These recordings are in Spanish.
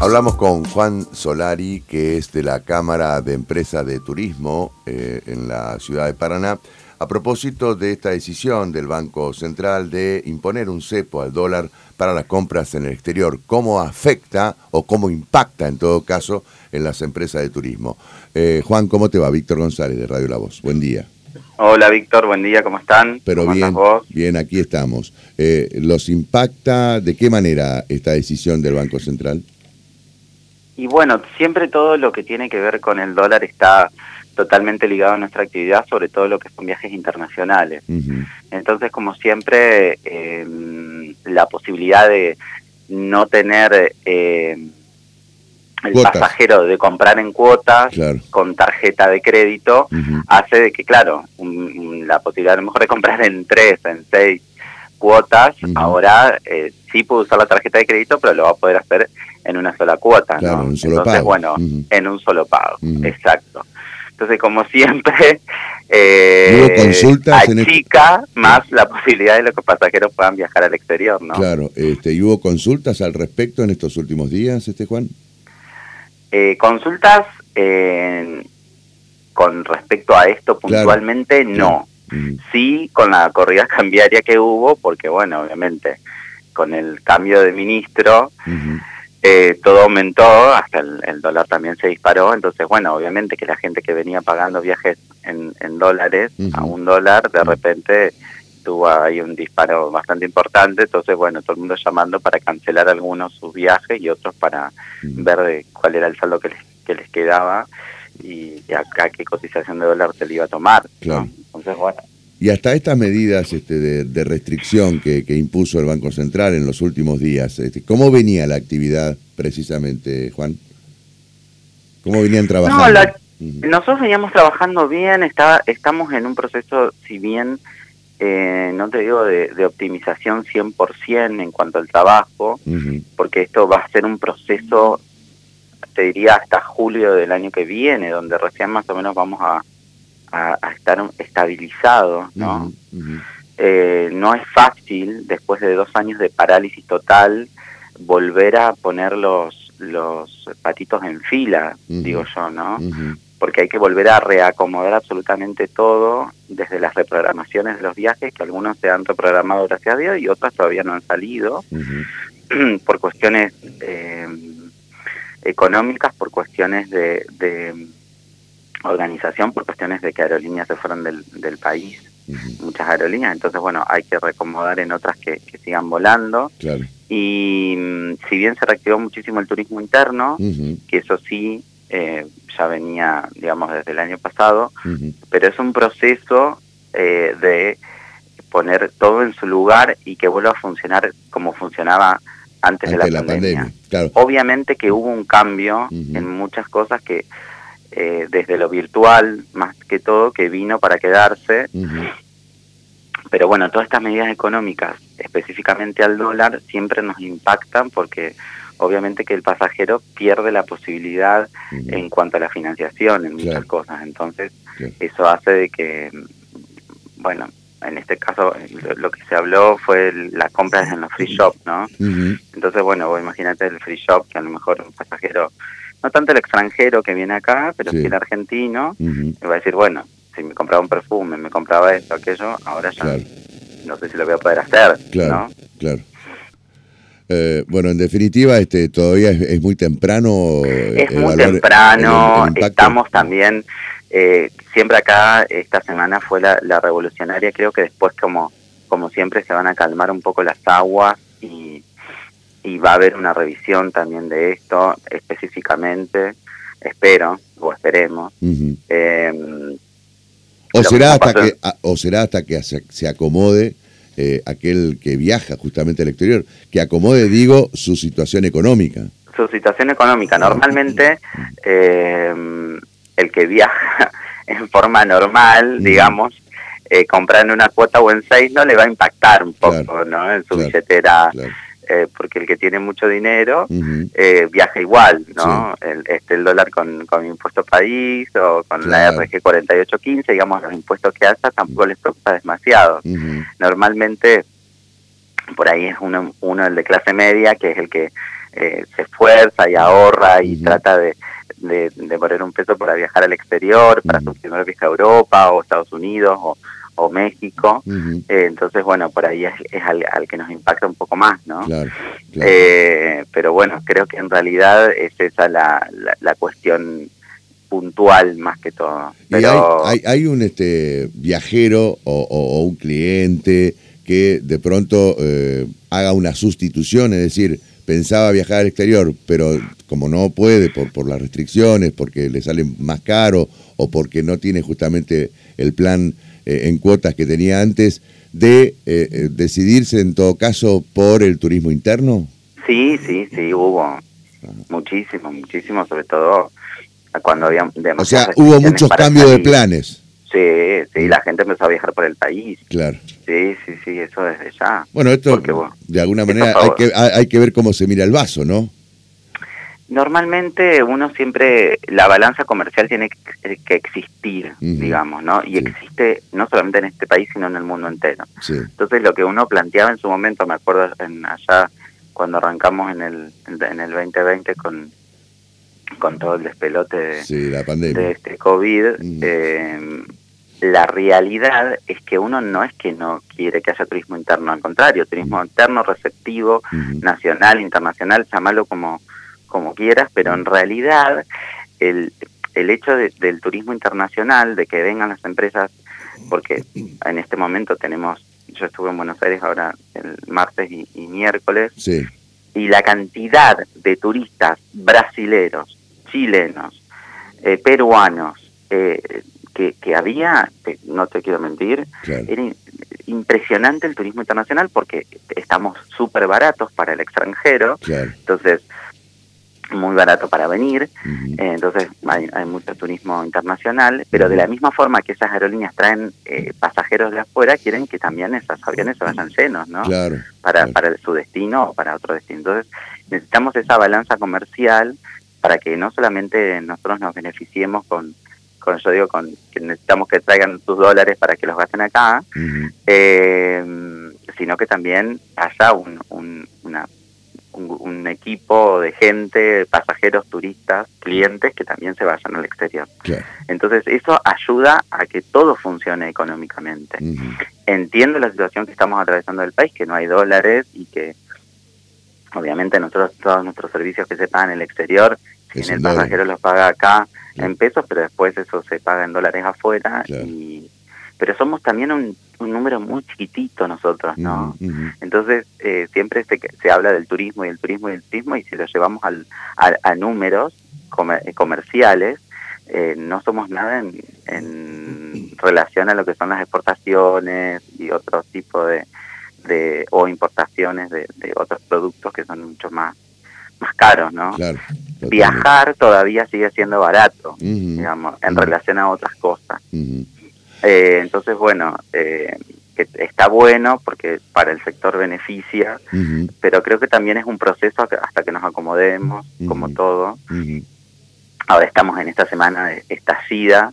Hablamos con Juan Solari, que es de la Cámara de Empresas de Turismo eh, en la ciudad de Paraná, a propósito de esta decisión del Banco Central de imponer un cepo al dólar para las compras en el exterior. ¿Cómo afecta o cómo impacta en todo caso en las empresas de turismo? Eh, Juan, ¿cómo te va? Víctor González de Radio La Voz. Buen día. Hola Víctor, buen día, ¿cómo están? Pero bien, bien, aquí estamos. Eh, ¿Los impacta de qué manera esta decisión del Banco Central? Y bueno, siempre todo lo que tiene que ver con el dólar está totalmente ligado a nuestra actividad, sobre todo lo que son viajes internacionales. Entonces, como siempre, em, la posibilidad de no tener eh, el pasajero de comprar en cuotas con tarjeta de crédito hace de que, claro, la posibilidad a lo mejor de comprar en tres, en seis cuotas, ahora eh, sí puede usar la tarjeta de crédito, pero lo va a poder hacer en una sola cuota, ¿no? Entonces, bueno, en un solo pago, exacto. Entonces, como siempre, eh, consultas achica más la posibilidad de que los pasajeros puedan viajar al exterior, ¿no? Claro, este, ¿y hubo consultas al respecto en estos últimos días, este Juan? Eh, consultas eh, con respecto a esto puntualmente, no. Sí, con la corrida cambiaria que hubo, porque bueno, obviamente, con el cambio de ministro, eh, todo aumentó, hasta el, dólar también se disparó, entonces bueno, obviamente que la gente que venía pagando viajes en, dólares a un dólar, de repente tuvo ahí un disparo bastante importante, entonces bueno, todo el mundo llamando para cancelar algunos sus viajes y otros para ver cuál era el saldo que les, que les quedaba y, acá qué cotización de dólar se le iba a tomar. Entonces bueno, y hasta estas medidas este, de, restricción que, impuso el Banco Central en los últimos días, este, ¿cómo venía la actividad precisamente, Juan? ¿Cómo venían trabajando? Nosotros veníamos trabajando bien, está, estamos en un proceso, si bien eh, no te digo de, optimización 100% en cuanto al trabajo, porque esto va a ser un proceso, te diría, hasta julio del año que viene, donde recién más o menos vamos a a, estar estabilizado, ¿no? Eh, no es fácil, después de dos años de parálisis total, volver a poner los, los patitos en fila, digo yo, ¿no? Porque hay que volver a reacomodar absolutamente todo, desde las reprogramaciones de los viajes, que algunos se han reprogramado gracias a Dios y otros todavía no han salido, por cuestiones eh, económicas, por cuestiones de organización por cuestiones de que aerolíneas se fueron del, del país, muchas aerolíneas, entonces bueno, hay que recomodar en otras que, sigan volando. Y mm, si bien se reactivó muchísimo el turismo interno, que eso sí eh, ya venía, digamos, desde el año pasado, pero es un proceso eh, de poner todo en su lugar y que vuelva a funcionar como funcionaba antes, de la, pandemia. Obviamente que hubo un cambio en muchas cosas que eh, desde lo virtual más que todo, que vino para quedarse. Pero bueno, todas estas medidas económicas, específicamente al dólar, siempre nos impactan porque obviamente que el pasajero pierde la posibilidad en cuanto a la financiación en muchas cosas. Entonces, eso hace de que, bueno, en este caso lo, que se habló fue las compras en los free shop, ¿no? Entonces, bueno, imagínate el free shop que a lo mejor un pasajero no tanto el extranjero que viene acá, pero sí, el argentino, me va a decir, bueno, si me compraba un perfume, me compraba esto, aquello, ahora ya no sé si lo voy a poder hacer. Claro, claro. Eh, bueno, en definitiva, este todavía es, muy temprano. Es muy temprano. Estamos también, eh, siempre acá, esta semana fue la, la, revolucionaria. Creo que después, como, como siempre, se van a calmar un poco las aguas y, y va a haber una revisión también de esto específicamente, espero, o esperemos. Em, o, será hasta que, o será hasta que se, acomode eh, aquel que viaja justamente al exterior, que acomode, digo, su situación económica. Su situación económica. Normalmente, em, el que viaja en forma normal, digamos, eh, comprar en una cuota o en seis no le va a impactar un poco, ¿no? En su billetera. Eh, porque el que tiene mucho dinero eh, viaja igual, ¿no? El, este, el dólar con, con impuesto país o con la RG 4815, digamos, los impuestos que hace tampoco les preocupa demasiado. Normalmente, por ahí es uno, uno el de clase media, que es el que se esfuerza y ahorra y trata de, de, poner un peso para viajar al exterior, para su primer viaje a Europa o Estados Unidos o, México. Eh, entonces, bueno, por ahí es, al, que nos impacta un poco más, ¿no? Eh, pero bueno, creo que en realidad es esa la, la, cuestión puntual más que todo. Pero... hay, hay, un este viajero o, un cliente que de pronto eh, haga una sustitución, es decir, pensaba viajar al exterior, pero como no puede por, por las restricciones, porque le sale más caro o porque no tiene justamente el plan eh, en cuotas que tenía antes, de eh, eh, decidirse en todo caso por el turismo interno? Sí, sí, sí, hubo muchísimo, muchísimo, sobre todo cuando había... O sea, hubo muchos cambios de planes. Sí, sí, la gente empezó a viajar por el país. Claro. Sí, sí, sí, eso desde ya. Bueno, esto de alguna manera hay que, hay que ver cómo se mira el vaso, ¿no? Normalmente uno siempre, la balanza comercial tiene que, existir, digamos, ¿no? Y existe no solamente en este país, sino en el mundo entero. Entonces lo que uno planteaba en su momento, me acuerdo en allá cuando arrancamos en el, en el 2020 con, con todo el despelote de, de este COVID, eh, la realidad es que uno no es que no quiere que haya turismo interno, al contrario, turismo interno receptivo, nacional, internacional, llámalo como, como quieras, pero en realidad el, el hecho del turismo internacional, de que vengan las empresas, porque en este momento tenemos, yo estuve en Buenos Aires ahora el martes y, miércoles, y la cantidad de turistas brasileros, chilenos, eh, peruanos, eh, que, había, no te quiero mentir, era impresionante el turismo internacional porque estamos súper baratos para el extranjero, entonces muy barato para venir, eh, entonces hay, mucho turismo internacional, pero de la misma forma que esas aerolíneas traen eh, pasajeros de afuera, quieren que también esos aviones se vayan llenos, ¿no? para, para su destino o para otro destino. Entonces necesitamos esa balanza comercial para que no solamente nosotros nos beneficiemos con con yo digo con que necesitamos que traigan sus dólares para que los gasten acá, eh, sino que también haya un, un, un, equipo de gente, pasajeros, turistas, clientes que también se vayan al exterior. Entonces eso ayuda a que todo funcione económicamente. Entiendo la situación que estamos atravesando del país, que no hay dólares y que obviamente nosotros todos nuestros servicios que se pagan en el exterior, si el pasajero los paga acá, en pesos, pero después eso se paga en dólares afuera. y Pero somos también un, número muy chiquitito nosotros, ¿no? Entonces, eh, siempre se, se habla del turismo y el turismo y el turismo, y si lo llevamos al, a, números eh, comerciales, eh, no somos nada en, en relación a lo que son las exportaciones y otro tipo de, de o importaciones de, de otros productos que son mucho más más caros, ¿no? Claro, Viajar todavía sigue siendo barato, digamos, en relación a otras cosas. Eh, entonces, bueno, eh, que está bueno porque para el sector beneficia, pero creo que también es un proceso hasta que nos acomodemos, como todo. Ahora estamos en esta semana de estallida,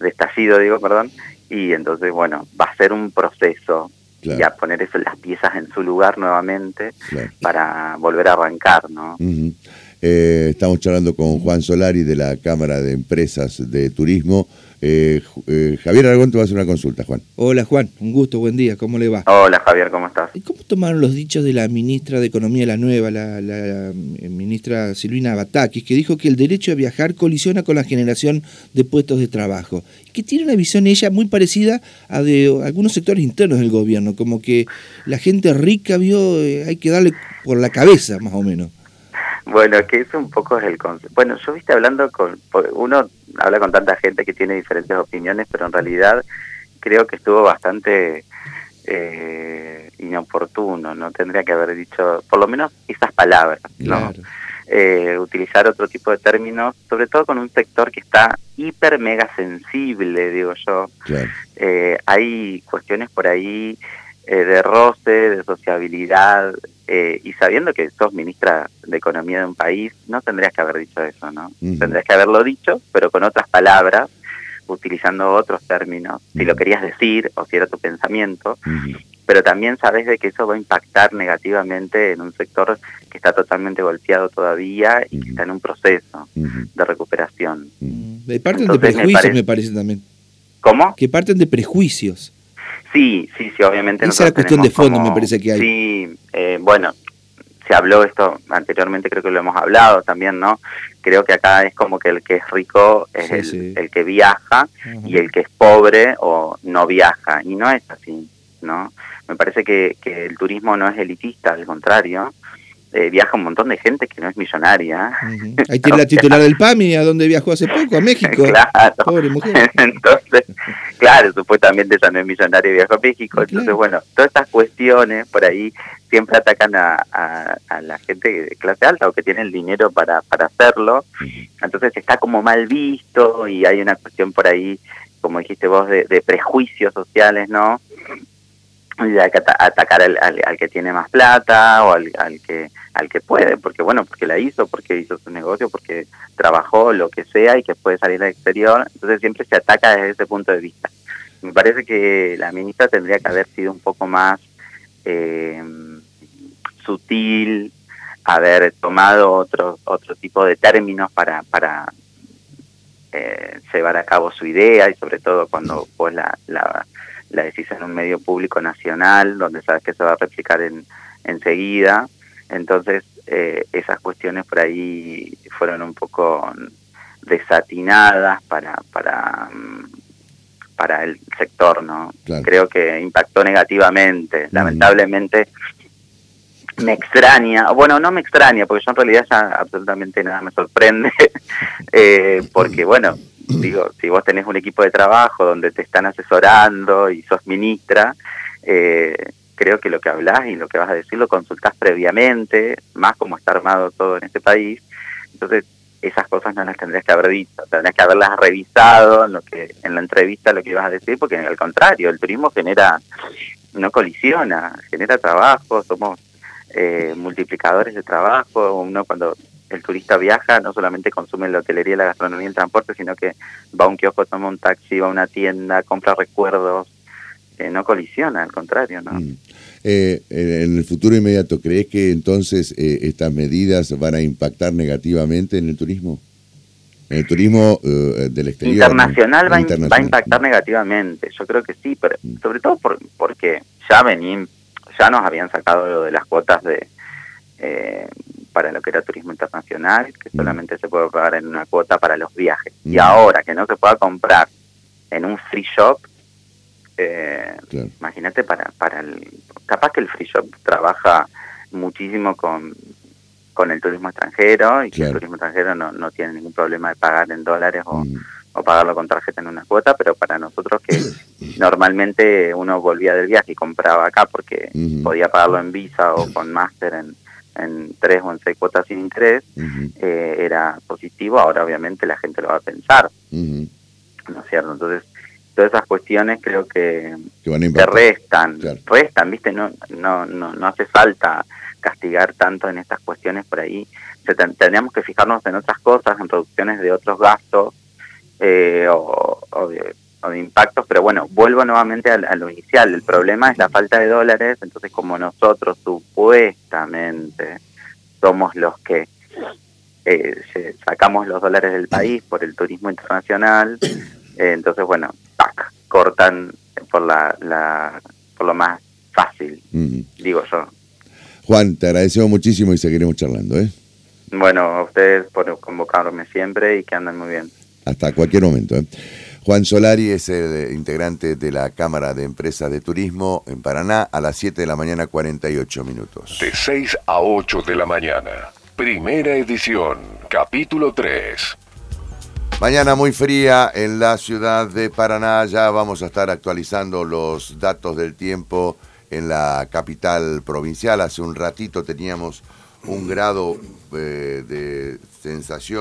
de estallido, digo, perdón, y entonces, bueno, va a ser un proceso y a poner eso, las piezas en su lugar nuevamente para volver a arrancar, ¿no? Eh, estamos charlando con Juan Solari de la Cámara de Empresas de Turismo. Eh, eh, Javier Aragón te va a hacer una consulta, Juan. Hola, Juan. Un gusto, buen día. ¿Cómo le va? Hola, Javier, ¿cómo estás? ¿Y cómo tomaron los dichos de la ministra de Economía, la nueva, la, ministra Silvina Batakis, que dijo que el derecho a viajar colisiona con la generación de puestos de trabajo? Que tiene una visión ella muy parecida a de algunos sectores internos del gobierno, como que la gente rica vio, hay que darle por la cabeza, más o menos. Bueno, que eso un poco es el concepto. Bueno, yo viste hablando con, uno habla con tanta gente que tiene diferentes opiniones, pero en realidad creo que estuvo bastante eh, inoportuno, no tendría que haber dicho, por lo menos esas palabras, ¿no? Eh, utilizar otro tipo de términos, sobre todo con un sector que está hiper mega sensible, digo yo. Eh, hay cuestiones por ahí de roce, de sociabilidad, eh, y sabiendo que sos ministra de Economía de un país, no tendrías que haber dicho eso, ¿no? Tendrías que haberlo dicho, pero con otras palabras, utilizando otros términos, si lo querías decir o si era tu pensamiento, pero también sabes de que eso va a impactar negativamente en un sector que está totalmente golpeado todavía y que está en un proceso de recuperación. De parten de prejuicios, me parece, también. ¿Cómo? Que parten de prejuicios. Sí, sí, sí, obviamente. Esa es la cuestión de fondo, me parece que hay. Sí, eh, bueno, se habló esto anteriormente, creo que lo hemos hablado también, ¿no? Creo que acá es como que el que es rico es el, que viaja y el que es pobre o no viaja, y no es así, ¿no? Me parece que, que el turismo no es elitista, al contrario, eh, viaja un montón de gente que no es millonaria. Ahí tiene la titular del PAMI, a donde viajó hace poco, a México. claro. Pobre mujer. Entonces, claro, supuestamente ella no es millonaria y viajó a México. Entonces, bueno, todas estas cuestiones por ahí siempre atacan a, a, la gente de clase alta o que tiene el dinero para, para hacerlo. Entonces está como mal visto y hay una cuestión por ahí, como dijiste vos, de, de prejuicios sociales, ¿no? Y hay que atacar al, al, que tiene más plata o al, al, que al que puede porque bueno porque la hizo porque hizo su negocio porque trabajó lo que sea y que puede salir al exterior. Entonces siempre se ataca desde ese punto de vista. Me parece que la ministra tendría que haber sido un poco más eh, sutil haber tomado otro otro tipo de términos para para eh, llevar a cabo su idea y sobre todo cuando pues la, la la decisión en un medio público nacional, donde sabes que se va a replicar en, enseguida. Entonces, eh, esas cuestiones por ahí fueron un poco desatinadas para, para, mm, para el sector, ¿no? Creo que impactó negativamente. Lamentablemente, me extraña, bueno, no me extraña, porque yo en realidad ya absolutamente nada me sorprende, eh, porque bueno, digo, si vos tenés un equipo de trabajo donde te están asesorando y sos ministra, eh, creo que lo que hablas y lo que vas a decir lo consultás previamente, más como está armado todo en este país. Entonces, esas cosas no las tendrías que haber dicho, tendrías que haberlas revisado en lo que en la entrevista lo que ibas a decir, porque al contrario, el turismo genera, no colisiona, genera trabajo, somos eh, multiplicadores de trabajo, uno cuando el turista viaja, no solamente consume la hotelería, la gastronomía y el transporte, sino que va a un kiosco, toma un taxi, va a una tienda, compra recuerdos, eh, no colisiona, al contrario, ¿no? Mm. Eh, en el futuro inmediato, ¿crees que entonces eh, estas medidas van a impactar negativamente en el turismo? En el turismo del exterior. Internacional, va, va, a impactar negativamente, yo creo que sí, pero mm. sobre todo por, porque ya venían, ya nos habían sacado lo de las cuotas de, eh, para lo que era turismo internacional, que mm. solamente se puede pagar en una cuota para los viajes. Y mm. ahora que no se pueda comprar en un free shop, eh, imagínate para, para el... Capaz que el free shop trabaja muchísimo con, con el turismo extranjero y que el turismo extranjero no, no tiene ningún problema de pagar en dólares o, mm. o pagarlo con tarjeta en una cuota, pero para nosotros que normalmente uno volvía del viaje y compraba acá porque podía pagarlo en Visa o con Master en, en tres o en seis cuotas sin interés, eh, era positivo, ahora obviamente la gente lo va a pensar, ¿no es cierto? Entonces, todas esas cuestiones creo que, que restan, restan, ¿viste? No, no, no, no hace falta castigar tanto en estas cuestiones por ahí, tendríamos que fijarnos en otras cosas, en reducciones de otros gastos, eh, o, o de o de impactos, pero bueno, vuelvo nuevamente a, lo inicial. El problema es la falta de dólares, entonces como nosotros supuestamente somos los que eh, sacamos los dólares del país por el turismo internacional, eh, entonces bueno, cortan por la, la, por lo más fácil, digo yo. Juan, te agradecemos muchísimo y seguiremos charlando, ¿eh? Bueno, a ustedes por convocarme siempre y que anden muy bien. Hasta cualquier momento, ¿eh? Juan Solari es el eh, integrante de la Cámara de Empresas de Turismo en Paraná a las 7 de la mañana 48 minutos. De 6 a 8 de la mañana. Primera edición, capítulo 3. Mañana muy fría en la ciudad de Paraná. Ya vamos a estar actualizando los datos del tiempo en la capital provincial. Hace un ratito teníamos un grado eh, de sensación.